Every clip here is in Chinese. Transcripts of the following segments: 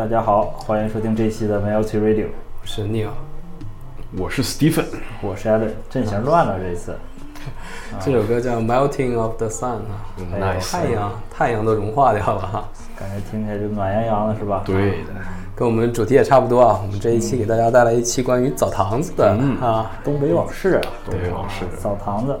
哎，大家好，欢迎收听这一期的 Melty Radio，我是 Neil，我是 Stephen，我是 Allen，阵型乱了这次。这首歌叫 Melting of the Sun 啊，哎呦太阳太阳都融化掉了哈，感觉听起来就暖洋洋的，是吧？对的，跟我们主题也差不多啊。我们这一期给大家带来一期关于澡堂子的啊，东北往事啊，东北往事。澡堂子。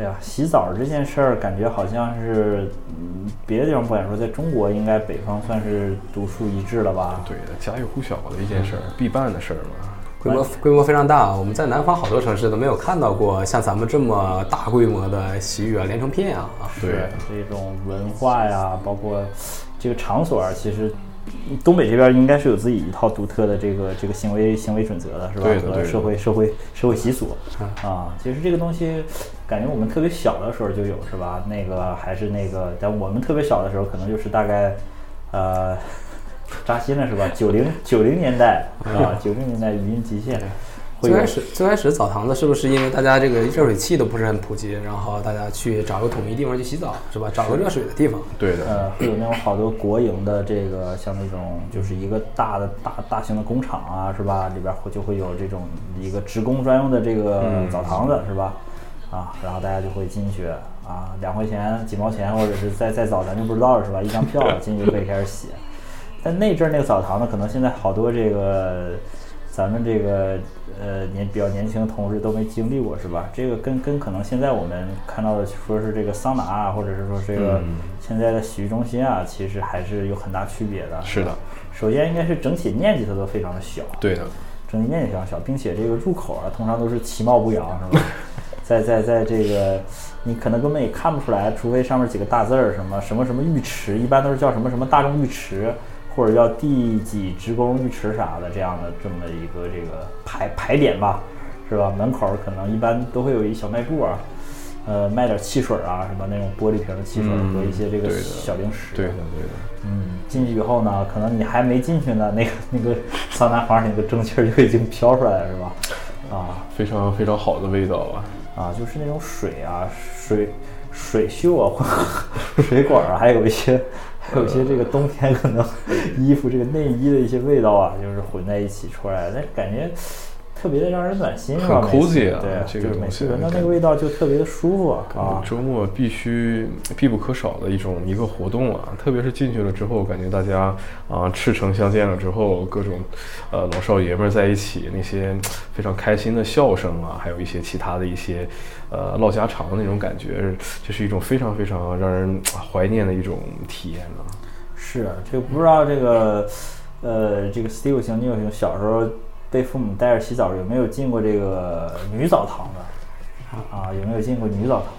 哎呀，洗澡这件事儿，感觉好像是，嗯，别的地方不敢说，在中国应该北方算是独树一帜了吧？对的，家喻户晓的一件事儿，必办的事儿嘛。规模规模非常大。我们在南方好多城市都没有看到过像咱们这么大规模的洗浴啊、连成片啊啊。对是这种文化呀，包括这个场所啊，其实东北这边应该是有自己一套独特的这个这个行为行为准则的，是吧？和对的对的社会社会社会习俗啊，其实这个东西，感觉我们特别小的时候就有，是吧？那个还是那个，但我们特别小的时候，可能就是大概，呃。扎心了是吧？九零九零年代啊，九零年代语音极限，最开始最开始澡堂子是不是因为大家这个热水器都不是很普及，然后大家去找个统一地方去洗澡，是吧？找个热水的地方。对的，呃，会有那种好多国营的这个，像那种就是一个大的大大型的工厂啊，是吧？里边会就会有这种一个职工专用的这个澡堂子，是吧？啊，然后大家就会进去啊，两块钱、几毛钱，或者是再再早咱就不知道了，是吧？一张票进去就可以开始洗。但那阵儿那个澡堂呢，可能现在好多这个咱们这个呃年比较年轻的同事都没经历过，是吧？这个跟跟可能现在我们看到的说是这个桑拿啊，或者是说这个嗯现在的洗浴中心啊，其实还是有很大区别的。是的，首先应该是整体面积它都非常的小，对的，整体面积非常小，并且这个入口啊，通常都是其貌不扬，是吧？在在在这个，你可能根本也看不出来，除非上面几个大字儿，什么什么什么浴池，一般都是叫什么什么大众浴池，或者叫第几职工浴池啥的这样的这么一个这个牌牌匾吧，是吧？门口儿可能一般都会有一小卖部啊，呃，卖点汽水啊，什么那种玻璃瓶的汽水嗯和一些这个小零食。对的，对的，嗯，进去以后呢，可能你还没进去呢，那个那个桑拿房里那个蒸汽儿就已经飘出来了，是吧？啊非常非常好的味道啊。啊，就是那种水啊，水水锈啊，或 水管啊，还有一些还有一些这个冬天可能 衣服这个内衣的一些味道啊，就是混在一起出来的，但是感觉特别的让人暖心？很 cozy 啊对，这个东西次闻到那个味道就特别的舒服啊啊。周末必须必不可少的一种一个活动啊，特别是进去了之后，感觉大家啊赤诚相见了之后，各种呃老少爷们儿在一起，那些非常开心的笑声啊，还有一些其他的一些呃唠家常的那种感觉，这是一种非常非常让人啊怀念的一种体验啊。是啊，这个不知道这个，呃，这个 Steve 型、Neil 型，小时候被父母带着洗澡，有没有进过这个女澡堂的？啊，有没有进过女澡堂子？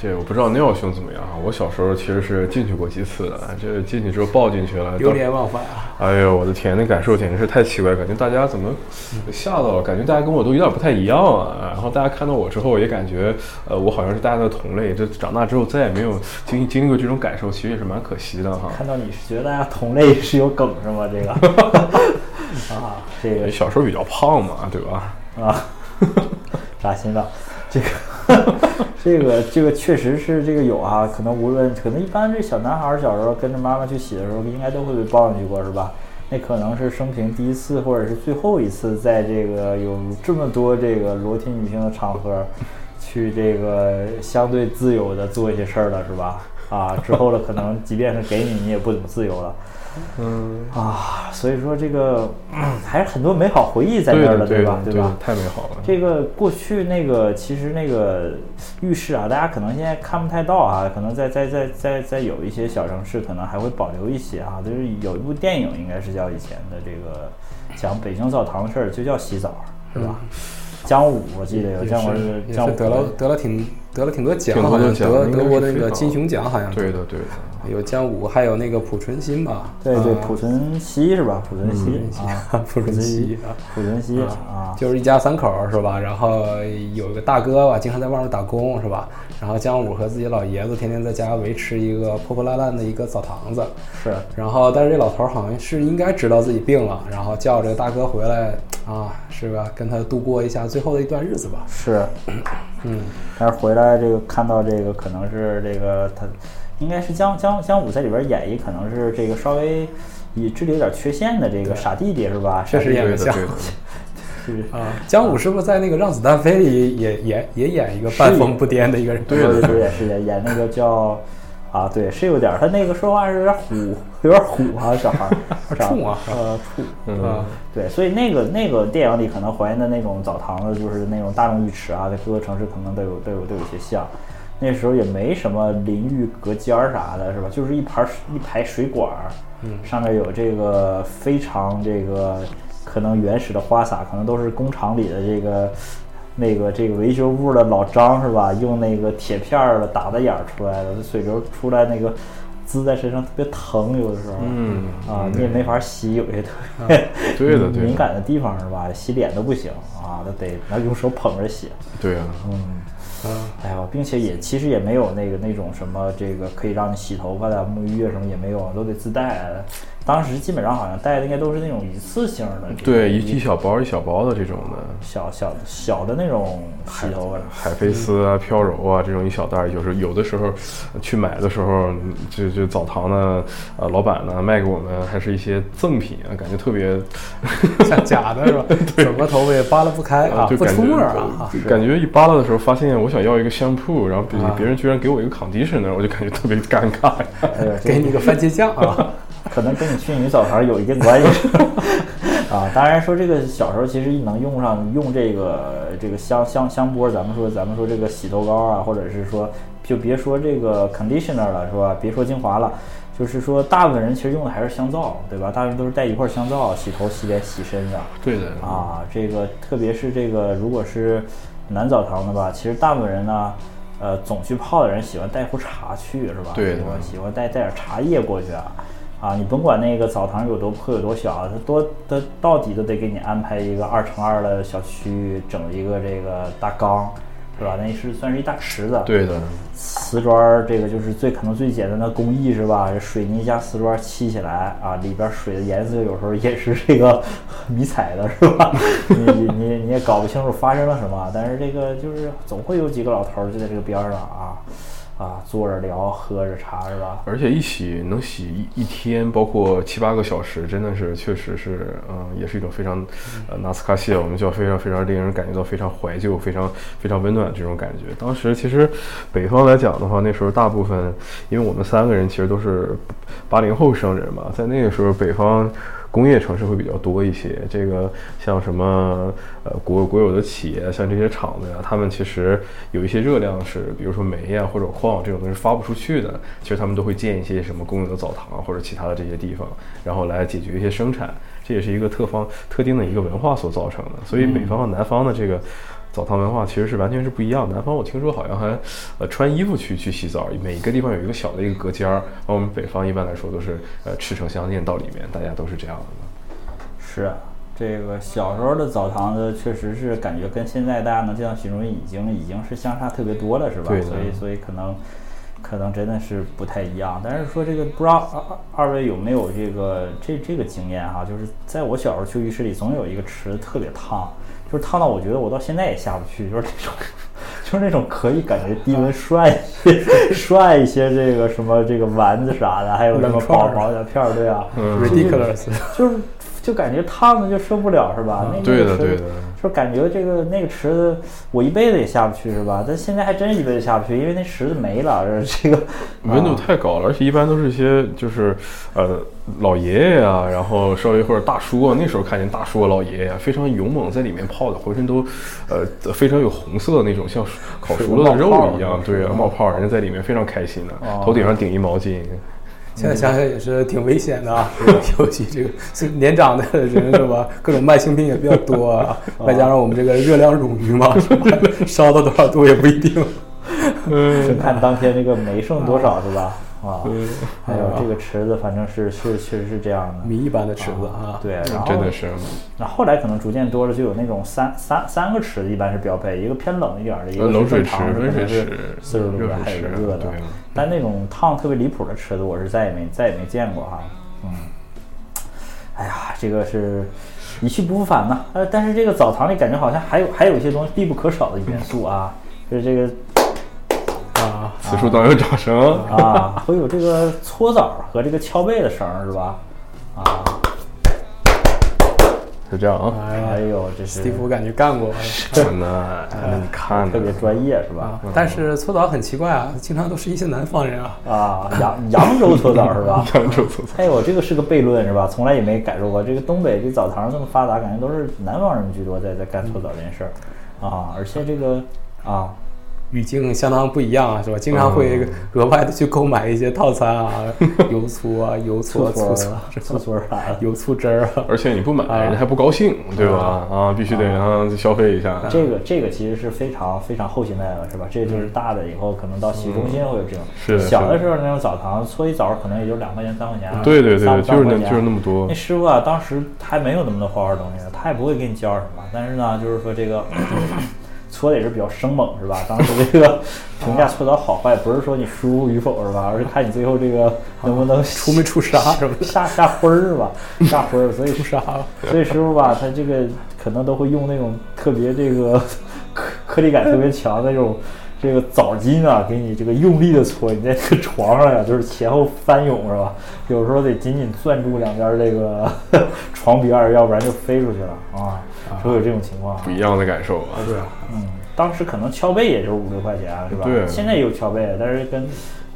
这我不知道 Neil 兄怎么样啊？我小时候其实是进去过几次的，这进去之后抱进去了，流连忘返啊！哎呦，我的天，那感受简直是太奇怪，感觉大家怎么吓到了？感觉大家跟我都有点不太一样啊。然后大家看到我之后，也感觉呃，我好像是大家的同类。这长大之后再也没有经经历过这种感受，其实也是蛮可惜的哈。看到你是觉得大家同类是有梗是吗？这个 啊，这个小时候比较胖嘛，对吧？啊，扎心了。这个 这个这个确实是这个有啊，可能无论可能一般这小男孩儿小时候跟着妈妈去洗的时候，应该都会被抱上去过是吧？那可能是生平第一次或者是最后一次，在这个有这么多这个裸体女性的场合，去这个相对自由的做一些事儿了是吧？啊，之后了可能即便是给你，你也不怎么自由了。嗯，啊，所以说这个、嗯 还是很多美好回忆在那儿的，对吧？对吧？太美好了。这个过去那个其实那个浴室啊，大家可能现在看不太到啊，可能在在在在在有一些小城市可能还会保留一些啊，就是有一部电影应该是叫以前的这个讲北京澡堂的事儿，就叫洗澡，是吧？姜武我记得有姜武是也是得了得了挺得了挺多奖，得奖应该得过那个金熊奖，好像对的，对的。有姜武，还有那个濮存昕吧？对对，啊濮存昕是吧？濮存昕啊，濮存昕啊。濮存昕啊，就是一家三口是吧？然后有一个大哥吧，经常在外面打工是吧？然后姜武和自己老爷子天天在家维持一个破破烂烂的一个澡堂子。是然后，但是这老头儿好像是应该知道自己病了，然后叫这个大哥回来啊，是吧？跟他度过一下最后的一段日子吧。是，嗯，但是回来这个看到这个可能是这个他应该是姜姜姜武在里边演一，可能是这个稍微以智力有点缺陷的这个傻弟弟是吧？确实演对的，得像。是啊，姜武是不是在那个《让子弹飞》里也也也演一个半疯不癫的一个人？对对对，也是演演那个叫啊，对，是有点儿，他那个说话是有点虎，有点虎啊，小孩儿 是吧冲啊呃，处。嗯啊，对，所以那个那个电影里可能还原的那种澡堂子，就是那种大众浴池啊，在各个城市可能都有都有都有些像。那时候也没什么淋浴隔间儿啥的，是吧？就是一盘儿一排水管儿，嗯上面有这个非常这个可能原始的花洒，可能都是工厂里的这个那个这个维修部的老张是吧？用那个铁片儿的打的眼儿出来的，这水流出来那个滋在身上特别疼，有的时候。嗯啊，你也没法洗，有些特别对的 对的敏感的地方是吧？洗脸都不行啊，那得那用手捧着洗。对啊，嗯，哎呦，并且也其实也没有那个那种什么这个可以让你洗头发的沐浴液什么也没有，都得自带。当时基本上好像带的应该都是那种一次性的，对，一一小包一小包的这种的。小小小的那种洗头发。海飞丝啊、飘柔啊这种一小袋儿，有时有的时候呃去买的时候，就就澡堂的呃老板呢卖给我们还是一些赠品啊，感觉特别像假的是吧？整个头发也扒拉不开啊，就不出味儿啊。感觉一扒拉的时候，发现我想要一个香铺，然后别啊别人居然给我一个 conditioner，我就感觉特别尴尬给你个番茄酱啊！可能跟你去女澡堂有一定关系啊。当然说这个小时候其实能用上用这个这个香香香波，咱们说咱们说这个洗头膏啊，或者是说就别说这个 conditioner 了，是吧？别说精华了。就是说，大部分人其实用的还是香皂，对吧？大部分都是带一块香皂洗头、洗脸、洗身的。对的，啊，这个特别是这个，如果是男澡堂的吧，其实大部分人呢，呃，总去泡的人喜欢带壶茶去，是吧？对喜欢带带点茶叶过去啊。啊，你甭管那个澡堂有多破有多小，它多它到底都得给你安排一个二乘二的小区域，整一个这个大缸，是吧？那是算是一大池子。对的，瓷砖儿这个就是最可能最简单的工艺是吧？这水泥加瓷砖砌起来啊，里边水的颜色有时候也是这个迷彩的是吧？你你你你也搞不清楚发生了什么，但是这个就是总会有几个老头儿就在这个边儿上啊啊坐着聊喝着茶是吧？而且一洗能洗一一天，包括七八个小时，真的是确实是，嗯，也是一种非常，呃，纳斯卡谢，我们叫非常非常令人感觉到非常怀旧、非常非常温暖这种感觉。当时其实北方来讲的话，那时候大部分，因为我们三个人其实都是八零后生人嘛，在那个时候北方。工业城市会比较多一些，这个像什么呃国国有的企业，像这些厂子呀，他们其实有一些热量是，比如说煤呀或者矿这种东西发不出去的，其实他们都会建一些什么公有的澡堂或者其他的这些地方，然后来解决一些生产，这也是一个特方特定的一个文化所造成的。所以北方和南方的这个。澡堂文化其实是完全是不一样。南方我听说好像还，呃，穿衣服去去洗澡，每一个地方有一个小的一个隔间儿。而我们北方一般来说都是呃赤诚相见到里面，大家都是这样的。是啊，这个小时候的澡堂子确实是感觉跟现在大家能见到形容已经已经是相差特别多了，是吧？对所以所以可能可能真的是不太一样。但是说这个不知道二二位有没有这个这这个经验哈、就是在我小时候去浴室里，总有一个池子特别烫，就是烫到我觉得我到现在也下不去，就是那种。就是那种可以感觉低温涮一些、涮一些这个什么这个丸子啥的，还有什么冷串儿包包小片儿，对啊，嗯 ridiculous，就是就感觉烫的就受不了是吧？对的那个池子对的就感觉这个那个池子我一辈子也下不去是吧？但现在还真一辈子下不去，因为那池子没了，这个 温度啊太高了，而且一般都是一些就是呃老爷爷啊、然后稍微或者大叔啊，那时候看见大叔啊老爷爷啊非常勇猛，在里面泡的浑身都呃非常有红色的那种，像烤熟了的肉一样，对啊，冒泡，人家在里面非常开心的，哦头顶上顶一毛巾。现在想想也是挺危险的啊，尤其这个是年长的人是吧？各种慢性病也比较多啊，再加上我们这个热量冗余嘛，烧到多少度也不一定。就看当天这个煤剩多少是吧？啊，嗯还有这个池子，反正是是确实是这样的。谜一般的池子啊，对，然后真的是，那后来可能逐渐多了，就有那种三三三个池子，一般是标配，一个偏冷一点儿的，一个呃冷水池温水可能是池四十度的，还有一个热的。但那种烫特别离谱的池子，我是再也没再也没见过哈。嗯，哎呀，这个是一去不复返呐。呃，但是这个澡堂里感觉好像还有还有一些东西必不可少的元素啊，就是这个啊，此处当有掌声。啊，会有这个搓澡和这个敲背的声儿是吧？啊，就这样啊。哎呦，这是斯蒂夫感觉干过那那你看的特别专业是吧？但是搓澡很奇怪啊，经常都是一些南方人啊。啊，扬扬州搓澡是吧？扬州搓澡哎呦，这个是个悖论是吧？从来也没感受过。这个东北这澡堂这么发达，感觉都是南方人居多，在在干搓澡这件事儿啊。而且这个啊，语境相当不一样啊，是吧？经常会额外的去购买一些套餐啊，油醋啊、油搓、醋搓、搓搓 啥的。油醋汁儿啊。而且你不买，人家还不高兴，对吧？啊，必须得让他消费一下。这个这个其实是非常非常后现代了，是吧？这就是大的以后可能到洗浴中心会有这种。是的小的时候那种澡堂搓一澡可能也就两块钱三块钱。对对对三就是那就是那么多那师傅啊，当时还没有那么多花花东西呢，他也不会给你教什么。但是呢，就是说这个 搓的也是比较生猛，是吧？当时这个 评价搓澡好坏，不是说你舒服与否，是吧？而是看你最后这个能不能出没出痧什么的，下下灰儿是吧？下灰儿，所以 出痧了。所以师傅吧，他这个可能都会用那种特别这个 颗颗粒感特别强的那种这个澡巾啊，给你这个用力的搓，你在这个床上呀，就是前后翻涌是吧？有时候得紧紧攥住两边这个 床边儿，要不然就飞出去了啊，会有这种情况啊不。一样的感受啊。对啊，嗯，当时可能敲背也就是五六块钱，是吧？对现在也有敲背，但是跟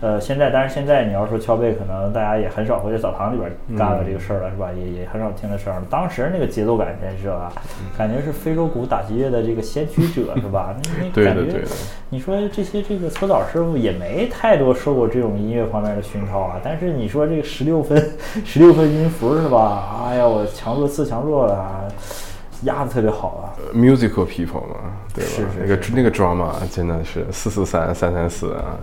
呃现在，但是现在你要说敲背，可能大家也很少会在澡堂里边干了这个事儿了，是吧？也也很少听这声儿了。当时那个节奏感真是啊，感觉是非洲鼓打击乐的这个先驱者，是吧？那那感觉对的对的，你说这些这个搓澡师傅也没太多受过这种音乐方面的熏陶啊，但是你说这个十六分十六分音符是吧？哎呀，我强弱次强弱压的特别好啊。musical people 嘛，对吧？是是那个那个 drama 真的是四四三三三四啊，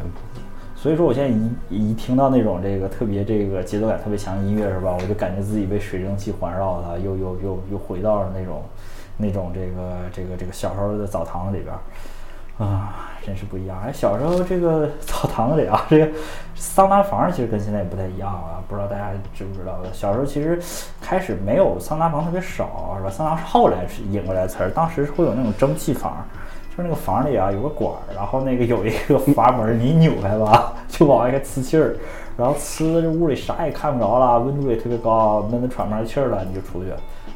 所以说，我现在一一听到那种这个特别这个节奏感特别强的音乐是吧，我就感觉自己被水蒸气环绕了，又又又又回到了那种那种这个这个这个小时候的澡堂里边啊，真是不一样。哎，小时候这个 澡堂里啊，这个桑拿房其实跟现在也不太一样啊，不知道大家知不知道？小时候其实开始没有桑拿房特别少，是吧？桑拿是后来引过来词儿，当时会有那种蒸汽房。就是那个房里啊有个管儿，然后那个有一个阀门儿，你一扭开吧，就往外给呲气儿，然后呲的这屋里啥也看不着了，温度也特别高，闷得喘不上气儿了，你就出去。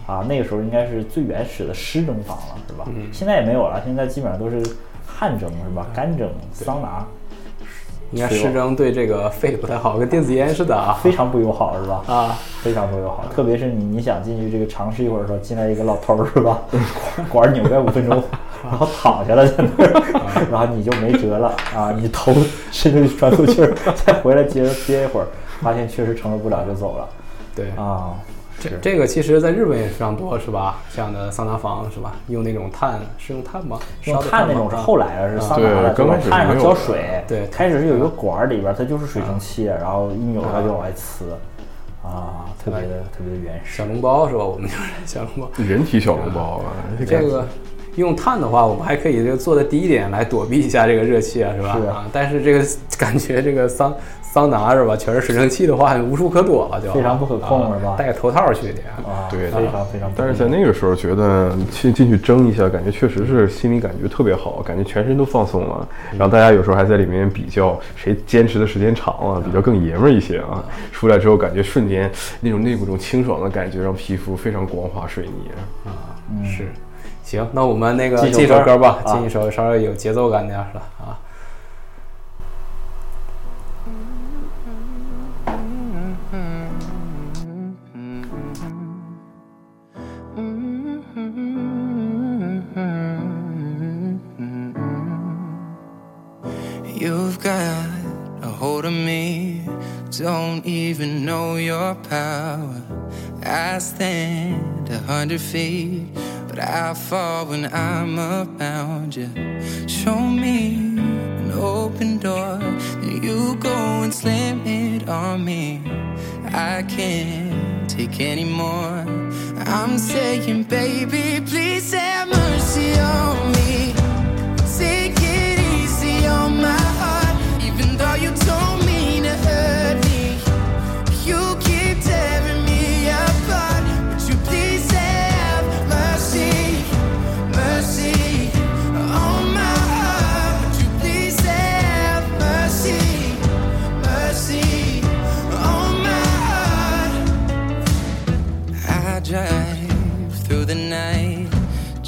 啊，那个时候应该是最原始的湿蒸房了，是吧？现在也没有了，现在基本上都是汗蒸，是吧？干蒸、桑拿，应该湿蒸对这个肺不太好，跟电子烟似的啊。非常不友好，是吧？啊，非常不友好，特别是你你想进去这个尝试一会儿的时候，进来一个老头儿是吧？管儿扭开五分钟，然后躺下了在那儿，然后你就没辙了啊！你头伸出去喘口气儿，再回来接着憋一会儿，发现确实承受不了就走了对，啊！这这个其实在日本也非常多，是吧？这样的桑拿房是吧？用那种碳，是用碳吗？用烧的吗碳那种是啊后来的，是桑拿的，对刚开始就是碳上浇水，对开始是有一个管儿里边儿，它就是水蒸气，然后一扭它就往外呲，啊，特别的特别的原始。小笼包是吧？我们就是小笼包。人体小笼包啊，这个用碳的话，我们还可以这个做的低一点来躲避一下这个热气啊，是吧？是啊，但是这个感觉这个桑桑拿是吧？全是水蒸气的话，无处可躲了就，非常不可控了是吧戴个头套去的呀。啊，对非常非常但是。在那个时候觉得进进去蒸一下，感觉确实是心里感觉特别好，感觉全身都放松了。然后大家有时候还在里面比较谁坚持的时间长啊，比较更爷们儿一些啊。出来之后感觉瞬间那种那种清爽的感觉，让皮肤非常光滑水泥。啊，是。行，那我们那个进一首歌歌吧，啊进一首稍微有节奏感点的啊。You've got a hold of me, don't even know your power. I stand a hundred feet, but I fall when I'm around you. Show me an open door, then you go and slam it on me. I can't take any more. I'm saying, baby, please have mercy on me. Take it easy on my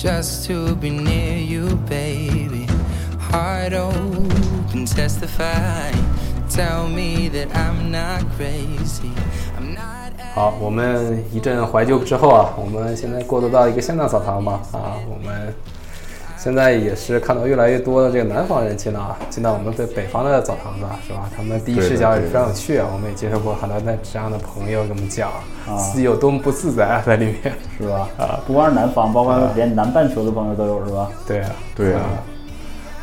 just to be near you, baby. Heart open, testify. Tell me that I'm not crazy. I'm not. 好，我们一阵怀旧之后啊，我们现在过渡到一个现代澡堂吧。啊，我们现在也是看到越来越多的这个南方人进到进到我们的北方的澡堂子，是吧？他们第一视角也是非常有趣啊。我们也接受过很多在这样的朋友跟我们讲，自己有多么不自在啊在里面。是吧？啊，不光是南方，包括连南半球的朋友都有，是吧？对啊，对啊，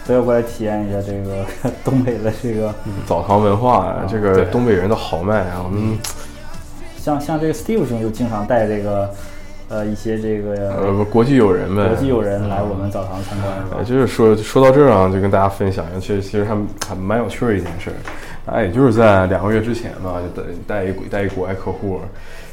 所以过来体验一下这个 东北的这个，澡堂文化啊，这个东北人的豪迈啊，我们像像这个 Steve 兄就经常带这个，呃，一些这个呃国际友人呗，国际友人来我们澡堂参观，是吧呃，？就是说说到这儿啊，就跟大家分享一下，其实其实还还蛮有趣的一件事儿。大概也就是在两个月之前吧，就带带一带一国外客户，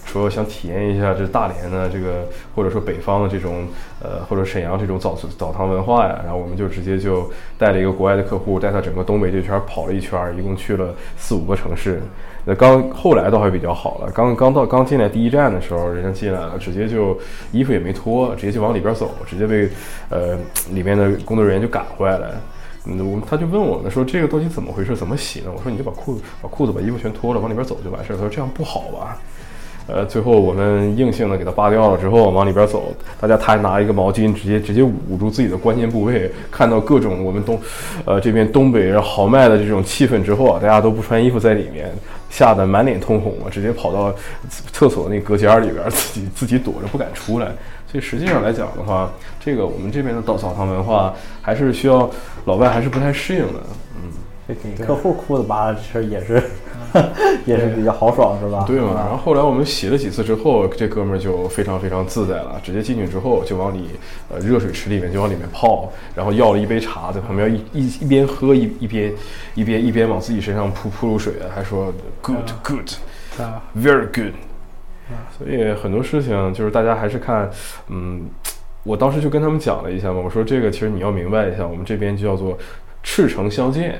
说想体验一下这大连的这个或者说北方的这种呃或者沈阳这种澡澡堂文化呀。然后我们就直接就带了一个国外的客户，带他整个东北这圈儿跑了一圈儿，一共去了四五个城市。那刚后来倒还比较好了，刚刚到刚进来第一站的时候，人家进来了，直接就衣服也没脱，直接就往里边走，直接被呃里面的工作人员就赶回来了。嗯，我他就问我们说这个到底怎么回事，怎么洗呢？我说你就把裤子把裤子把衣服全脱了，往里边走就完事儿。他说这样不好吧？呃，最后我们硬性的给他扒掉了之后，往里边走，大家他还拿一个毛巾直接直接捂住自己的关键部位，看到各种我们东，呃这边东北人豪迈的这种气氛之后啊，大家都不穿衣服在里面，吓得满脸通红啊，直接跑到厕所那隔间里边自己自己躲着不敢出来。所以实际上来讲的话，这个我们这边的澡澡堂文化还是需要老外还是不太适应的。给客户裤子扒了，这事儿也是 也是比较豪爽，是吧？对嘛？然后啊后来我们洗了几次之后，这哥们儿就非常非常自在了，直接进去之后就往里呃热水池里面就往里面泡，然后要了一杯茶，在旁边一一一边喝一一边一边一边往自己身上扑扑入水，还说 good good 啊，very good。所以很多事情就是大家还是看，嗯，我当时就跟他们讲了一下嘛，我说这个其实你要明白一下，我们这边就叫做赤诚相见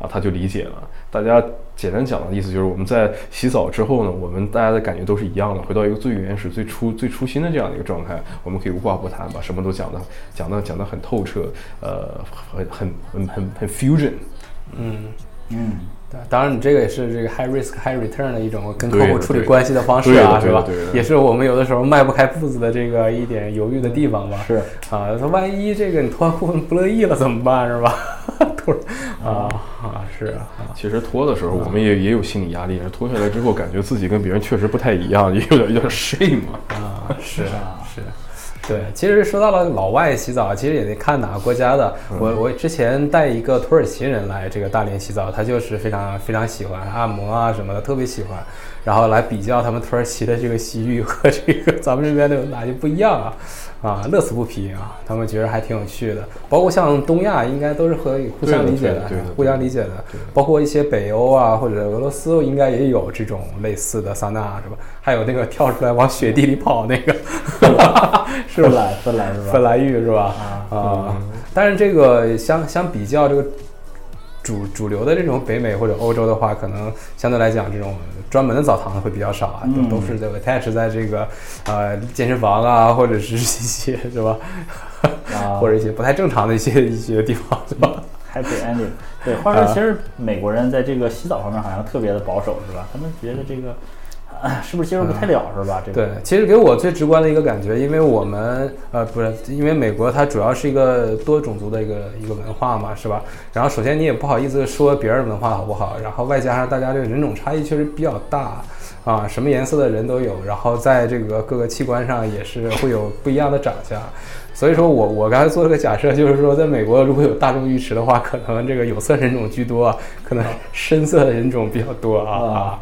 啊，他就理解了。大家简单讲的意思就是我们在洗澡之后呢，我们大家的感觉都是一样的，回到一个最原始、最初、最初心的这样的一个状态，我们可以无话不谈，把什么都讲的讲的讲的很透彻，呃，很很很很很 fusion。嗯。嗯，对，当然，你这个也是这个 high risk high return 的一种跟客户处理关系的方式啊，是吧？也是我们有的时候迈不开步子的这个一点犹豫的地方吧。是啊，说万一这个你脱完裤子不乐意了怎么办，是吧？啊是啊，其实脱的时候，我们也也有心理压力，脱下来之后，感觉自己跟别人确实不太一样，也有点有点 shame。啊，是啊，是。对，其实说到了老外洗澡，其实也得看哪个国家的。我我之前带一个土耳其人来这个大连洗澡，他就是非常非常喜欢按摩啊什么的，特别喜欢。然后来比较他们土耳其的这个洗浴和这个 咱们这边的有哪些不一样啊？啊，乐此不疲啊！他们觉得还挺有趣的。包括像东亚，应该都是可以互相理解的对的对的互相理解的。包括一些北欧啊，或者俄罗斯，应该也有这种类似的桑拿，是吧？还有那个跳出来往雪地里跑那个，是吧？芬兰芬兰是吧？芬兰浴是吧？啊，但是这个相相比较这个主主流的这种北美或者欧洲的话，可能相对来讲这种专门的澡堂会比较少啊，嗯都都是这个 attach 在这个呃健身房啊，或者是一些是吧？啊 或者一些不太正常的一些一些地方是吧？Happy ending。对，话说其实美国人在这个洗澡方面好像特别的保守，是吧？他们觉得这个、啊是不是接受不太了，是吧？这个对，其实给我最直观的一个感觉，因为我们呃不是，因为美国它主要是一个多种族的一个一个文化嘛，是吧？然后首先你也不好意思说别人文化好不好，然后外加上大家这个人种差异确实比较大啊，什么颜色的人都有，然后在这个各个器官上也是会有不一样的长相。所以说我我刚才做了个假设，就是说在美国如果有大众浴池的话，可能这个有色人种居多啊，可能深色的人种比较多啊啊。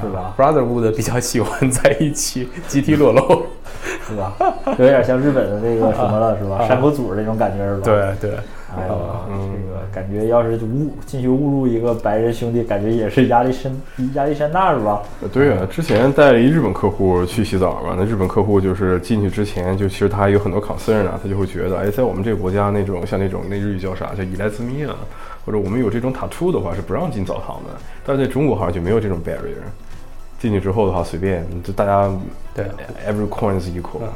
是吧？Brotherhood 比较喜欢在一起集体裸露，是吧？有点像日本的这个什么了，是吧？山口组那种感觉，是吧？。对对，哎呀，嗯这个感觉要是误进去误入一个白人兄弟，感觉也是压力山压力山大，是吧？呃对啊，之前带了一日本客户去洗澡嘛，那日本客户就是进去之前，就其实他还有很多 concern 啊，他就会觉得，哎，在我们这个国家那种像那种那日语叫啥，叫伊莱兹密啊，或者我们有这种 tattoo 的话是不让进澡堂的，但是在中国好像就没有这种 barrier，进去之后的话随便，就大家对。every coin is equal，嗯。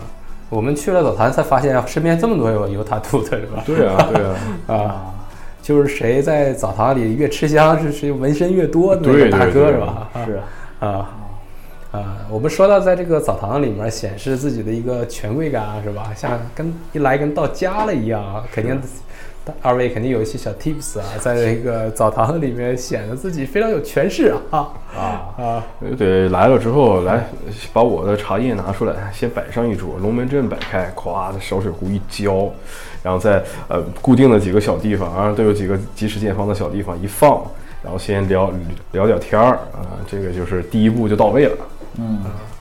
我们去了澡堂才发现身边这么多有 有塔图的是吧？对啊，对啊，啊，就是谁在澡堂里越吃香，是谁纹身越多的那对个大哥是吧？是啊。啊，我们说到在这个澡堂里面显示自己的一个权贵感啊，是吧？像跟一来跟到家了一样啊，肯定二位肯定有一些小 tips 啊，在这个澡堂里面显得自己非常有权势啊。啊，啊。对，来了之后，来把我的茶叶拿出来，先摆上一桌，龙门阵摆开，咵，小水壶一浇，然后在呃固定的几个小地方，啊，都有几个即时见方的小地方一放，然后先聊聊点天儿啊，这个就是第一步就到位了。嗯，是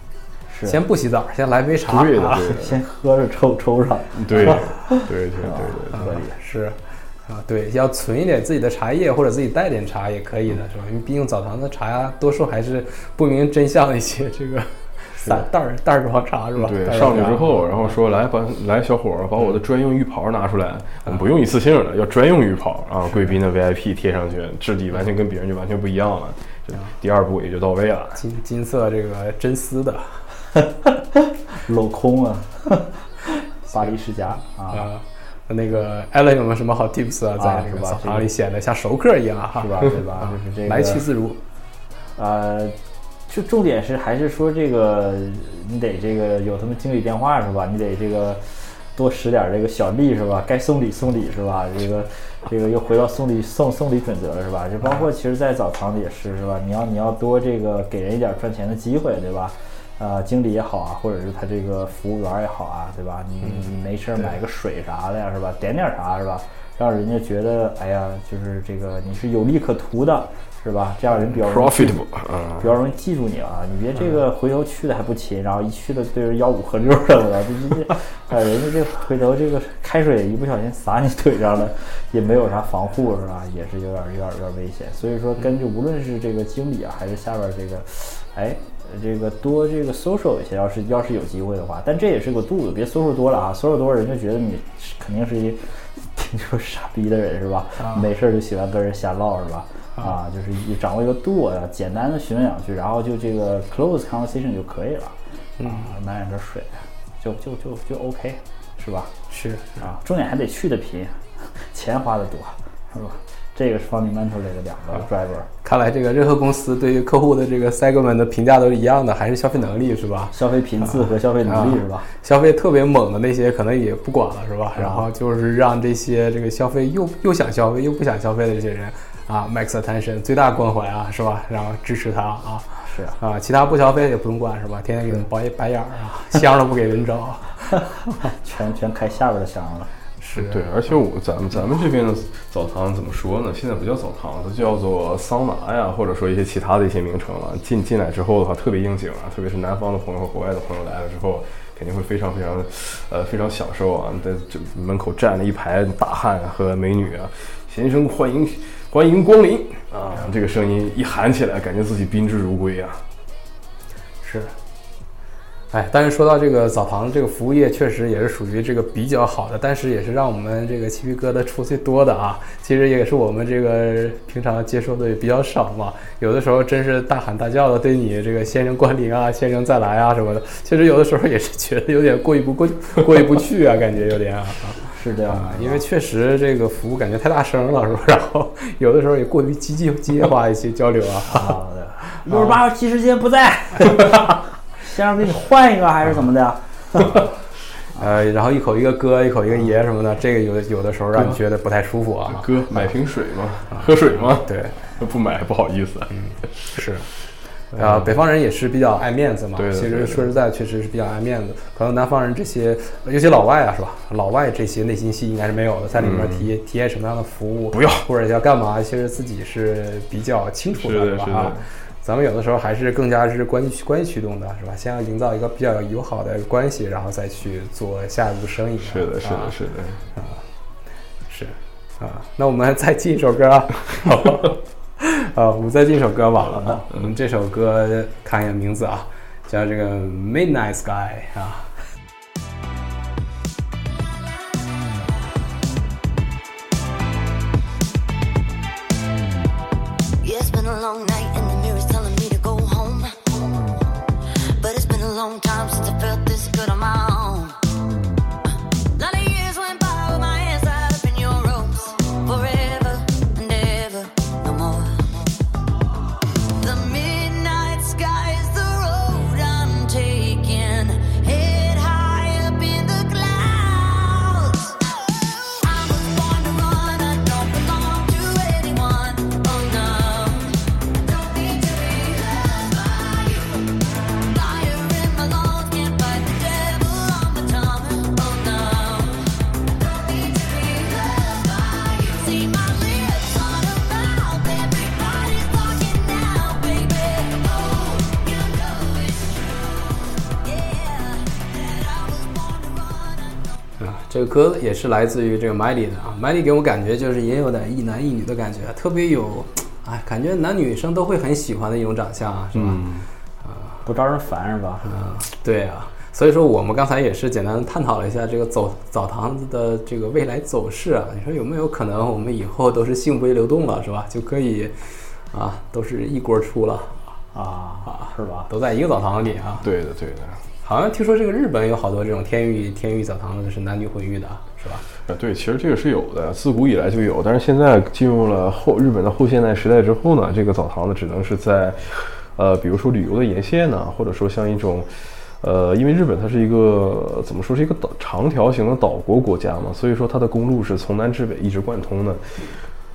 先不洗澡，先来杯茶。对的，啊，对。的，先喝着抽抽上，对，对对对对可以。是啊，对，要存一点自己的茶叶或者自己带点茶也可以的，是吧？因为毕竟澡堂的茶多数还是不明真相的一些这个散袋儿袋儿装茶是吧？对，上去之后，然后说来把来小伙儿把我的专用浴袍拿出来，我们不用一次性的，要专用浴袍啊，贵宾的 VIP 贴上去，质地完全跟别人就完全不一样了，这第二步也就到位了。金金色这个真丝的 镂空啊，巴黎世家啊，啊。那个艾伦有没有什么好 tips 啊？在这是吧个澡堂里显得像熟客一样哈，是吧？对吧？就是这个来去自如。呃，就重点是还是说这个，你得这个有他们经理电话是吧？你得这个多使点这个小力是吧？该送礼送礼是吧？这个这个又回到送礼送送礼准则了是吧？就包括其实，在澡堂里也是是吧？你要你要多这个给人一点赚钱的机会对吧？呃，经理也好啊，或者是他这个服务员也好啊，对吧？你你没事儿买个水啥的呀，是吧？点点啥是吧？让人家觉得，哎呀，就是这个你是有利可图的，是吧？这样人比较 Profitable 啊比，较容易记住你啊！你别这个回头去的还不勤，然后一去了对人吆五喝六的，我操！这这这，呃，人家这回头这个开水一不小心洒你腿上了，也没有啥防护是吧？也是有点有点有点危险。所以说，根据无论是这个经理啊，还是下边这个，哎，这个多这个 social 一些，要是要是有机会的话，但这也是个度子，别 social 多了啊，social 多了人就觉得你肯定是一挺就是傻逼的人是吧？没事儿就喜欢跟人瞎唠是吧？啊，就是一掌握一个度啊，简单的询问两句，然后就这个 close conversation 就可以了。啊，买两瓶水，就就就就 OK，是吧？是啊，重点还得去的频，钱花的多，是吧？这个是 fundamental 这个两个 driver，看来这个任何公司对于客户的这个 segment 的评价都是一样的，还是消费能力是吧？消费频次和消费能力是吧？消费特别猛的那些可能也不管了是吧？然后就是让这些这个消费又又想消费又不想消费的这些人啊，max attention 最大关怀啊是吧？然后支持他啊是啊，啊，其他不消费也不用管是吧？天天给他们包一白眼儿啊，箱都不给人找。全全开下边的箱了。是对，而且我咱们咱们这边的澡堂怎么说呢？现在不叫澡堂，它叫做桑拿呀，或者说一些其他的一些名称了。进进来之后的话，特别应景啊，特别是南方的朋友和国外的朋友来了之后，肯定会非常非常，呃，非常享受啊。在这门口站了一排大汉和美女啊，先生欢迎欢迎光临啊！这个声音一喊起来，感觉自己宾至如归啊。是。哎，但是说到这个澡堂这个服务业，确实也是属于这个比较好的，但是也是让我们这个鸡皮疙瘩出最多的啊。其实也是我们这个平常接受的也比较少嘛，有的时候真是大喊大叫的对你这个先生光临啊，先生再来啊什么的。其实有的时候也是觉得有点过意不过过意不去啊，感觉有点啊。是这样啊，的，因为确实这个服务感觉太大声了，是吧？然后有的时候也过于机械机械化一些交流啊。啊，六十八号技师今天不在，先生给你换一个还是怎么的？呃，然后一口一个哥，一口一个爷什么的，这个有的有的时候让你觉得不太舒服啊。哥，买瓶水吗？喝水吗？对，不买不好意思。嗯是。啊，北方人也是比较爱面子嘛。对的其实说实在，确实是比较爱面子。可能南方人这些，尤其老外啊，是吧？老外这些内心戏应该是没有的，在里面体体验什么样的服务，嗯不要或者要干嘛，其实自己是比较清楚的，吧？是的是咱们有的时候还是更加是关系关系驱动的，是吧？先要营造一个比较友好的关系，然后再去做下一步生意。是的，是的啊，是的。啊是啊，那我们再进一首歌啊，啊，我们再进一首歌吧。啊，我们这首歌看一下名字啊，叫这个《Midnight Sky》啊。歌也是来自于这个 Miley 的啊，Miley 给我感觉就是也有点一男一女的感觉，特别有，哎，感觉男女生都会很喜欢的一种长相啊，是吧？嗯，不招人烦是吧？嗯，对啊，所以说我们刚才也是简单地探讨了一下这个澡澡堂子的这个未来走势啊。你说有没有可能我们以后都是性不流动了，是吧？就可以啊，都是一锅出了，啊啊是吧？都在一个澡堂里啊。对的对的。好像听说这个日本有好多这种天浴天浴澡堂子是男女混浴的，是吧？啊，对，其实这个是有的，自古以来就有，但是现在进入了后日本的后现代时代之后呢，这个澡堂呢只能是在，呃，比如说旅游的沿线呢，或者说像一种，呃，因为日本它是一个怎么说是一个岛长条形的岛国国家嘛，所以说它的公路是从南至北一直贯通的。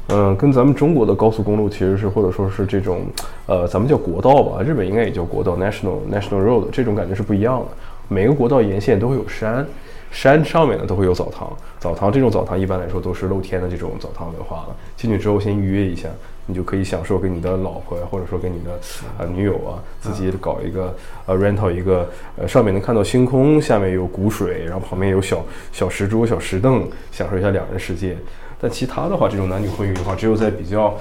嗯，跟咱们中国的高速公路其实是或者说是这种，呃，咱们叫国道吧，日本应该也叫国道 （national national road），这种感觉是不一样的。每个国道沿线都会有山，山上面呢都会有澡堂。澡堂这种澡堂一般来说都是露天的这种澡堂文化了。进去之后先预约一下，你就可以享受跟你的老婆呀，或者说跟你的呃女友啊，自己搞一个呃 rental 一个呃上面能看到星空，下面有谷水，然后旁边有小小石桌、小石凳，享受一下两人世界。但其他的话，这种男女混浴的话，只有在比较，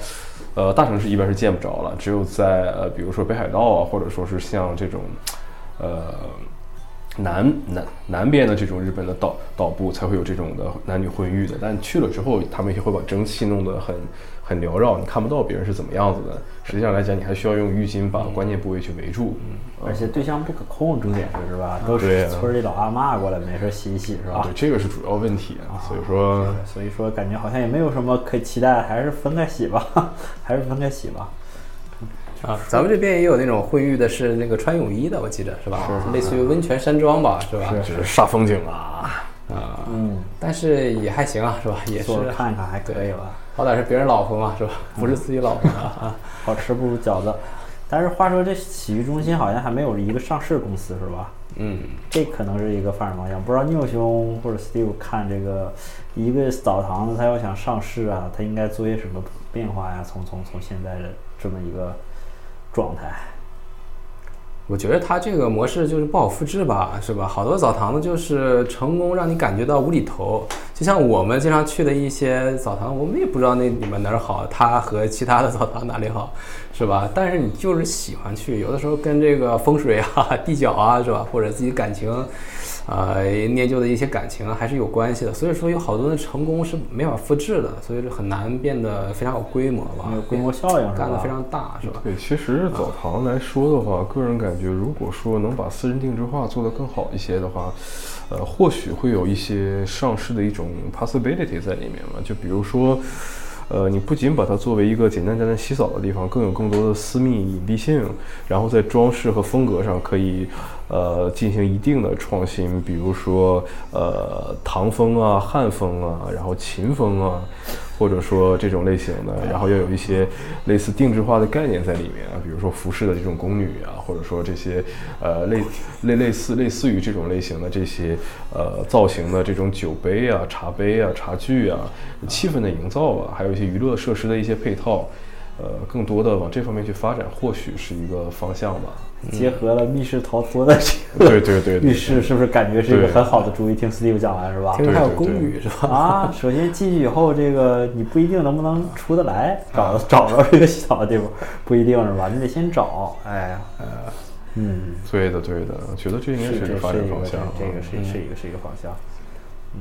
呃，大城市一般是见不着了。只有在呃，比如说北海道啊，或者说是像这种，呃，南南南边的这种日本的岛岛部，才会有这种的男女混浴的。但去了之后，他们也会把蒸汽弄得很很缭绕，你看不到别人是怎么样子的。实际上来讲，你还需要用浴巾把关键部位去围住。而且对象不可控，重点是是吧？都是村里老阿嬷过来没事洗一洗是吧对，？这个是主要问题啊。所以说，所以说感觉好像也没有什么可以期待，还是分开洗吧，还是分开洗吧。啊，咱们这边也有那种会浴的，是那个穿泳衣的，我记得是吧？是类似于温泉山庄吧，是吧？这是煞风景啊。啊，嗯，但是也还行啊，是吧？也是看一看还可以吧。好歹是别人老婆嘛，是吧？不是自己老婆啊。好吃不如饺子。但是话说，这洗浴中心好像还没有一个上市公司是吧？嗯，这可能是一个发展方向。不知道牛兄或者 Steve 看这个一个澡堂子，他要想上市啊，他应该做些什么变化呀？从从从现在的这么一个状态，我觉得它这个模式就是不好复制吧，是吧？好多澡堂子就是成功让你感觉到无厘头，就像我们经常去的一些澡堂，我们也不知道那里面哪儿好，它和其他的澡堂哪里好，是吧？但是你就是喜欢去，有的时候跟这个风水啊、地角啊，是吧？或者自己感情，呃，念旧的一些感情啊，还是有关系的。所以说有好多的成功是没法复制的，所以是很难变得非常有规模吧，有规模效应是吧？干得非常大，是吧？对，其实澡堂来说的话，个人感觉，如果说能把私人定制化做得更好一些的话，呃，或许会有一些上市的一种 possibility 在里面嘛。就比如说，呃，你不仅把它作为一个简单简单洗澡的地方，更有更多的私密隐蔽性，然后在装饰和风格上可以呃进行一定的创新，比如说呃唐风啊、汉风啊，然后秦风啊。或者说这种类型的，然后要有一些类似定制化的概念在里面啊，比如说服饰的这种宫女啊，或者说这些呃类类类似类似于这种类型的这些呃造型的这种酒杯啊、茶杯啊、茶具啊，气氛的营造啊，还有一些娱乐设施的一些配套，呃，更多的往这方面去发展，或许是一个方向吧。结合了密室逃脱的这个对对对密室，是不是感觉是一个很好的主意？听 Steve 讲完是吧？听说还有宫对对对女是吧？啊，首先进去以后，这个你不一定能不能出得来，找找着这个洗澡的地方不一定是吧？你得先找。哎呀，嗯，对的对的，我觉得这应该是这个发展方向。这个是是一个是一个方向。嗯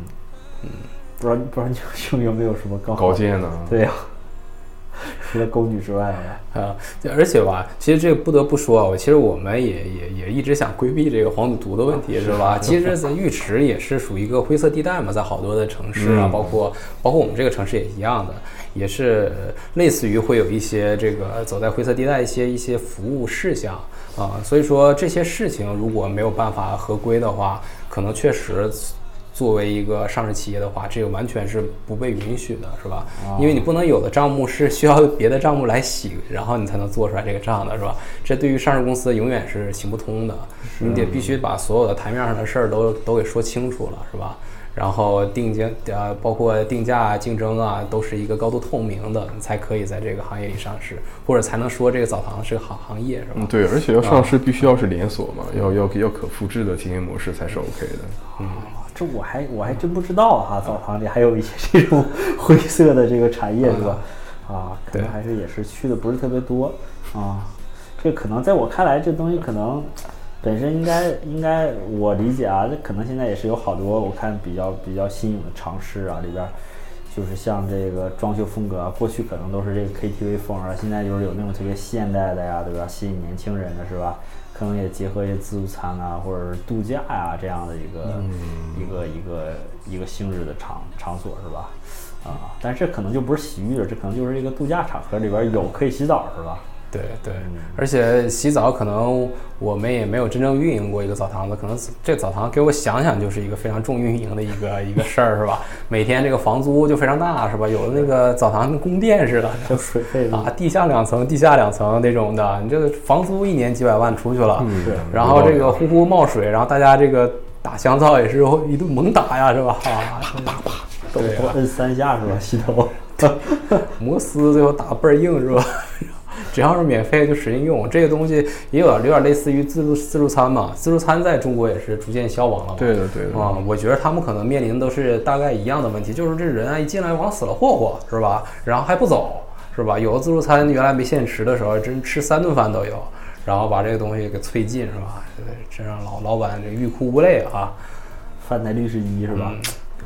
嗯，不知道不知道你 兄有没有什么更好的高见呢？对呀、除了宫女之外呀，啊，对而且吧，其实这个不得不说啊，我其实我们也也也一直想规避这个黄赌毒的问题，是吧？其实，在浴池也是属于一个灰色地带嘛，在好多的城市啊，包括包括我们这个城市也一样的，也是呃类似于会有一些这个走在灰色地带一些一些服务事项啊，所以说这些事情如果没有办法合规的话，可能确实。作为一个上市企业的话，这个完全是不被允许的，是吧？因为你不能有的账目是需要别的账目来洗，然后你才能做出来这个账的，是吧？这对于上市公司永远是行不通的，你得必须把所有的台面上的事儿都都给说清楚了，是吧？然后定价呃，包括定价、竞争啊，都是一个高度透明的，你才可以在这个行业里上市，或者才能说这个澡堂是个行行业，是吧？嗯，对，而且要上市必须要是连锁嘛，要要要可复制的经营模式才是 OK 的。这我还我还真不知道哈，澡堂里还有一些这种 灰色的这个产业是吧？啊，可能还是也是去的不是特别多啊。这可能在我看来，这东西可能本身应该应该我理解啊，这可能现在也是有好多我看比较比较新颖的尝试啊，里边儿就是像这个装修风格啊，过去可能都是这个 KTV 风啊，现在就是有那种特别现代的呀，对吧？吸引年轻人的是吧？可能也结合一些自助餐啊，或者是度假呀、这样的一个、一个一个一个性质的场场所是吧？啊，但是这可能就不是洗浴了，这可能就是一个度假场合里边有可以洗澡是吧？对对，而且洗澡可能我们也没有真正运营过一个澡堂子，可能这澡堂给我想想就是一个非常重运营的一个 一个事儿，是吧？每天这个房租就非常大，是吧？有的那个澡堂跟宫殿似的，就水费啊，地下两层、地下两层那种的，你这个房租一年几百万出去了，是然后这个呼呼冒水，然后大家这个打香皂也是一顿猛打呀，是吧？啊，都对啊都摁三下是吧？洗头。摩丝最后打倍儿硬是吧？只要是免费就使劲用，这个东西也有点有点类似于自助自助餐嘛。自助餐在中国也是逐渐消亡了嘛。对的对的啊、我觉得他们可能面临都是大概一样的问题，就是这人啊一进来往死了霍霍是吧？然后还不走是吧？有的自助餐原来没限时的时候，真吃三顿饭都有，然后把这个东西给催尽是吧？这这让老老板这欲哭无泪啊！饭台率是一是吧？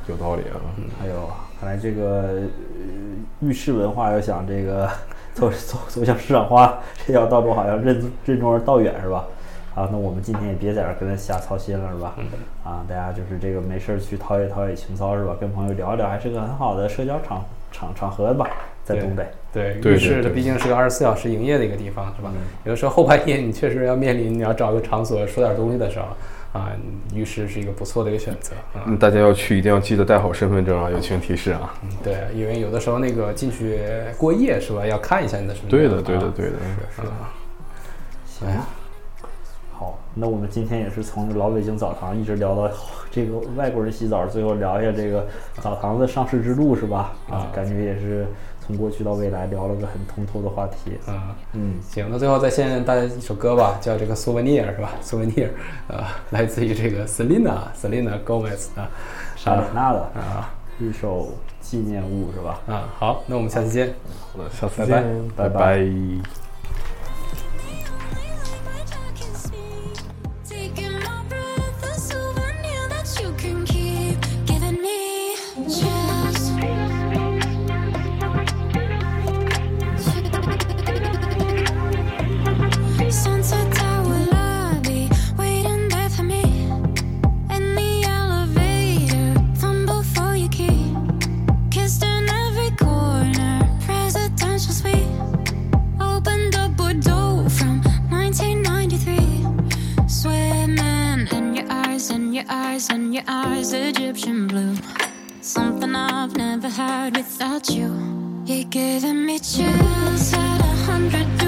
有道理啊。还有，看来这个呃浴室文化要想这个走走走向市场化，这条道路好像任任重而道远是吧？啊，那我们今天也别在这儿跟他瞎操心了是吧？啊，大家就是这个没事儿去陶冶陶冶情操是吧？跟朋友聊一聊，还是个很好的社交场场场合吧，在东北。对，对浴室它毕竟是个二十四小时营业的一个地方，是吧？有的时候后半夜你确实要面临你要找个场所说点东西的时候，啊，浴室是一个不错的一个选择啊。嗯，大家要去一定要记得带好身份证啊，友情提示啊。对，因为有的时候那个进去过夜是吧？要看一下你的身份证。对的，对的啊，对的。啊，行，好，那我们今天也是从老北京澡堂一直聊到这个外国人洗澡，最后聊一下这个澡堂的上市之路是吧？啊，感觉也是从过去到未来聊了个很通透的话题。啊，嗯，行，那最后再献大家一首歌吧，叫这个《Souvenir》是吧？《Souvenir》呃，来自于这个 Selena Selena Gomez 啊莎莲娜的啊一首纪念物是吧？啊，好，那我们下期见。好的，下次再见，拜拜拜拜 eyes, and your eyes, Egyptian blue. Something I've never had without you. You're giving me chills at a hundred